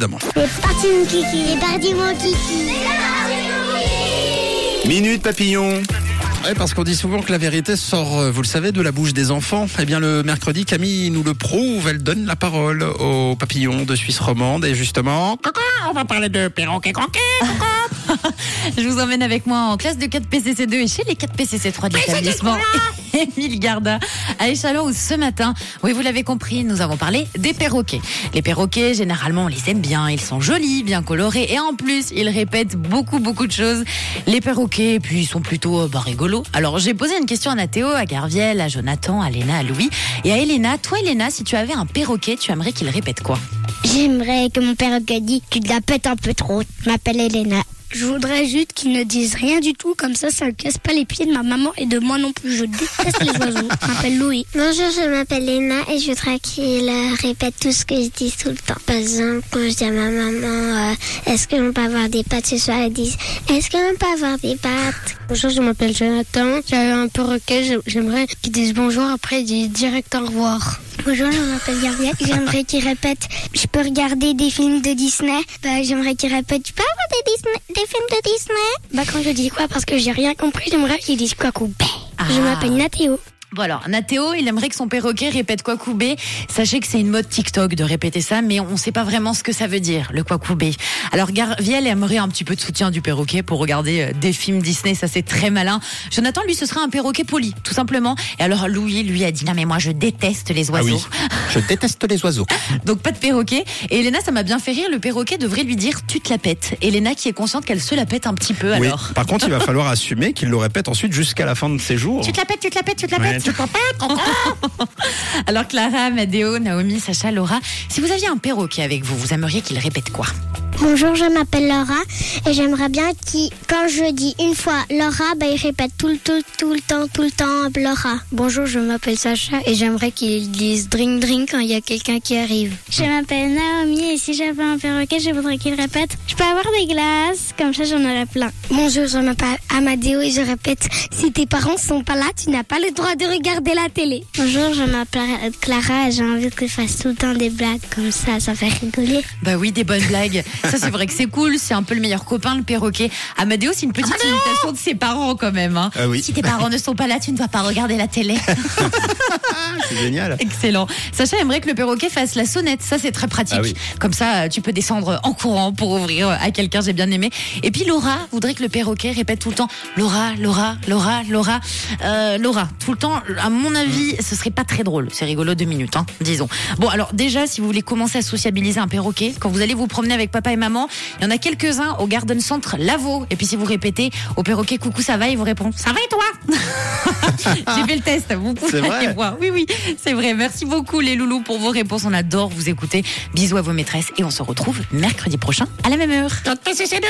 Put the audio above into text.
évidemment. C'est parti mon kiki, c'est parti mon kiki. Minute papillon. Ouais, parce qu'on dit souvent que la vérité sort, euh, vous le savez, de la bouche des enfants. Eh bien, le mercredi, Camille nous le prouve. Elle donne la parole aux papillons de Suisse romande. Et justement, Coco, on va parler de perroquet croquet. Je vous emmène avec moi en classe de 4 PCC2 et chez les 4 PCC3 de l'établissement Émile Garda à Échalon où ce matin, oui vous l'avez compris, nous avons parlé des perroquets. Les perroquets, généralement on les aime bien, ils sont jolis, bien colorés et en plus ils répètent beaucoup beaucoup de choses. Les perroquets, et puis ils sont plutôt euh, bah, rigolos. Alors j'ai posé une question à Nathéo, à Garviel, à Jonathan, à Léna, à Louis et à Elena. Toi Elena, si tu avais un perroquet, tu aimerais qu'il répète quoi? J'aimerais que mon père dise tu la pètes un peu trop. Je m'appelle Elena. Je voudrais juste qu'ils ne disent rien du tout, comme ça, ça ne casse pas les pieds de ma maman et de moi non plus. Je déteste les oiseaux. Je m'appelle Louis. Bonjour, je m'appelle Léna et je voudrais qu'il euh, répète tout ce que je dis tout le temps. Par exemple, quand je dis à ma maman, euh, est-ce qu'on peut avoir des pâtes ce soir, elle dit, est-ce qu'on peut avoir des pâtes Bonjour, je m'appelle Jonathan. J'ai un perroquet. J'aimerais qu'ils disent bonjour, après ils disent direct au revoir. Bonjour, je m'appelle Gabriel. J'aimerais qu'il répète, je peux regarder des films de Disney? Bah, j'aimerais qu'il répète, tu peux avoir des, Disney, des films de Disney Bah, quand je dis quoi, parce que j'ai rien compris, j'aimerais qu'ils disent quoi, coup. Je Ah. m'appelle Nathéo. Bon alors, Nathéo, il aimerait que son perroquet répète Kwakubé. Sachez que c'est une mode TikTok de répéter ça, mais on ne sait pas vraiment ce que ça veut dire, le Kwakubé. Alors, Garviel aimerait un petit peu de soutien du perroquet pour regarder euh, des films Disney, ça c'est très malin. Jonathan, lui, ce sera un perroquet poli, tout simplement. Et alors, Louis, lui, a dit, non mais moi, je déteste les ah oiseaux. oui, je déteste les oiseaux. Donc pas de perroquet. Et Elena, ça m'a bien fait rire, le perroquet devrait lui dire, tu te la pètes. Elena qui est consciente qu'elle se la pète un petit peu, Oui. alors. Par contre, il va falloir assumer qu'il le répète ensuite jusqu'à la fin de ses jours. Tu te la pètes, tu te la pètes, tu te la Ouais, pètes. tu- Tu te pètes, Coco. Alors Clara, Madéo, Naomi, Sacha, Laura, si vous aviez un perroquet avec vous, vous aimeriez qu'il répète quoi? Bonjour, je m'appelle Laura et j'aimerais bien qu'il, quand je dis une fois Laura, bah, il répète tout le, tout, tout le temps, tout le temps Laura. Bonjour, je m'appelle Sacha et j'aimerais qu'ils disent drink drink quand il y a quelqu'un qui arrive. Je m'appelle Naomi et si j'avais un perroquet, je voudrais qu'il répète Je peux avoir des glaces, comme ça j'en aurais plein. Bonjour, je m'appelle Amadeo et je répète, si tes parents sont pas là, tu n'as pas le droit de regarder la télé. Bonjour, je m'appelle Clara et j'ai envie que je fasse tout le temps des blagues comme ça, ça fait rigoler. Bah oui, des bonnes blagues. Ça c'est vrai que c'est cool, c'est un peu le meilleur copain, le perroquet. Amadéo, c'est une petite imitation de ses parents quand même. hein. Ah oui. Si tes parents ne sont pas là, tu ne vas pas regarder la télé. C'est génial. Excellent. Sacha aimerait que le perroquet fasse la sonnette. Ça, c'est très pratique. Ah oui. Comme ça, tu peux descendre en courant pour ouvrir à quelqu'un. J'ai bien aimé. Et puis Laura voudrait que le perroquet répète tout le temps Laura, Laura, Laura, Laura, euh, Laura. Tout le temps. À mon avis, ce serait pas très drôle. C'est rigolo deux minutes, hein, disons. Bon, alors déjà, si vous voulez commencer à sociabiliser un perroquet, quand vous allez vous promener avec papa et maman, il y en a quelques-uns au Garden Centre Lavaux. Et puis si vous répétez au perroquet coucou, ça va, il vous répond ça va et toi? J'ai fait le test. Vous pouvez aller voir. Oui, oui, c'est vrai. Merci beaucoup les loulous pour vos réponses. On adore vous écouter. Bisous à vos maîtresses et on se retrouve mercredi prochain à la même heure. Notre PCC2.